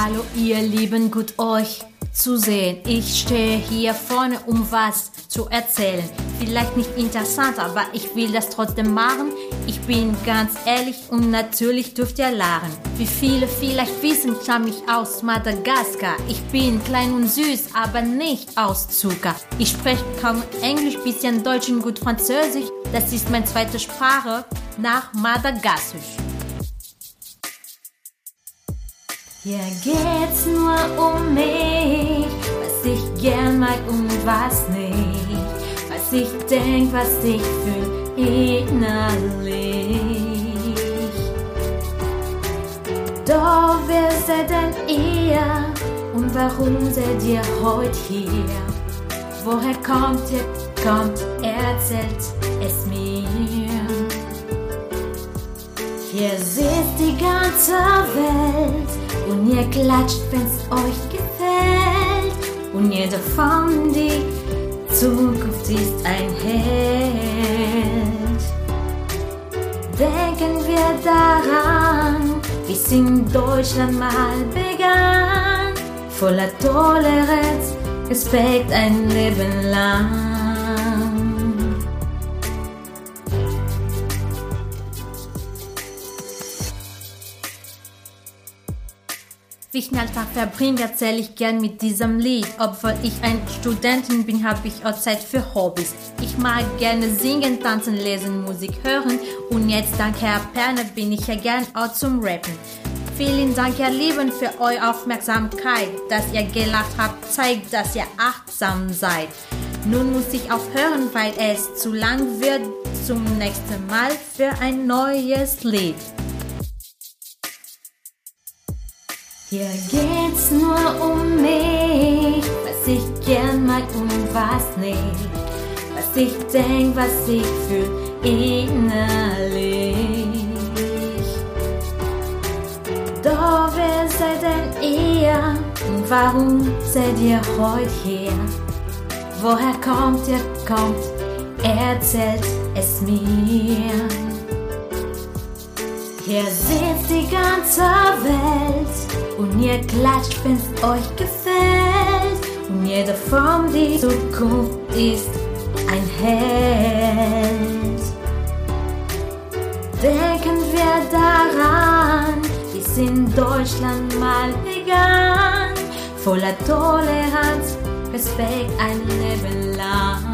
Hallo ihr Lieben, gut euch zu sehen. Ich stehe hier vorne, um was zu erzählen. Vielleicht nicht interessant, aber ich will das trotzdem machen. Ich bin ganz ehrlich und natürlich dürft ihr lachen. Wie viele vielleicht wissen, stamme ich aus Madagaskar. Ich bin klein und süß, aber nicht aus Zucker. Ich spreche kaum Englisch, bisschen Deutsch und gut Französisch. Das ist meine zweite Sprache nach Madagassisch. Hier geht's nur um mich, was ich gern mag und was nicht, was ich denk, was ich fühl innerlich. Doch wer seid denn ihr und warum seid ihr heute hier? Woher kommt ihr, kommt, erzählt es mir. Hier sitzt die ganze Welt und ihr klatscht, wenn's euch gefällt. Und jeder von die Zukunft ist ein Held. Denken wir daran, wie es in Deutschland mal begann. Voller Toleranz, Respekt ein Leben lang. Wie ich den Alltag verbringe, erzähle ich gern mit diesem Lied. Obwohl ich ein Studentin bin, habe ich auch Zeit für Hobbys. Ich mag gerne singen, tanzen, lesen, Musik hören und jetzt dank Herr Perner bin ich ja gern auch zum Rappen. Vielen Dank, ihr Lieben, für eure Aufmerksamkeit. Dass ihr gelacht habt, zeigt, dass ihr achtsam seid. Nun muss ich aufhören, weil es zu lang wird. Zum nächsten Mal für ein neues Lied. Hier geht's nur um mich, was ich gern mag und was nicht, was ich denk, was ich fühl innerlich. Doch wer seid denn ihr und warum seid ihr heute hier? Woher kommt ihr, kommt, erzählt es mir. Hier sitzt die ganze Welt und ihr klatscht, wenn's euch gefällt. Und jeder von die Zukunft ist ein Held. Denken wir daran, wie es in Deutschland mal begann. Voller Toleranz, Respekt ein Leben lang.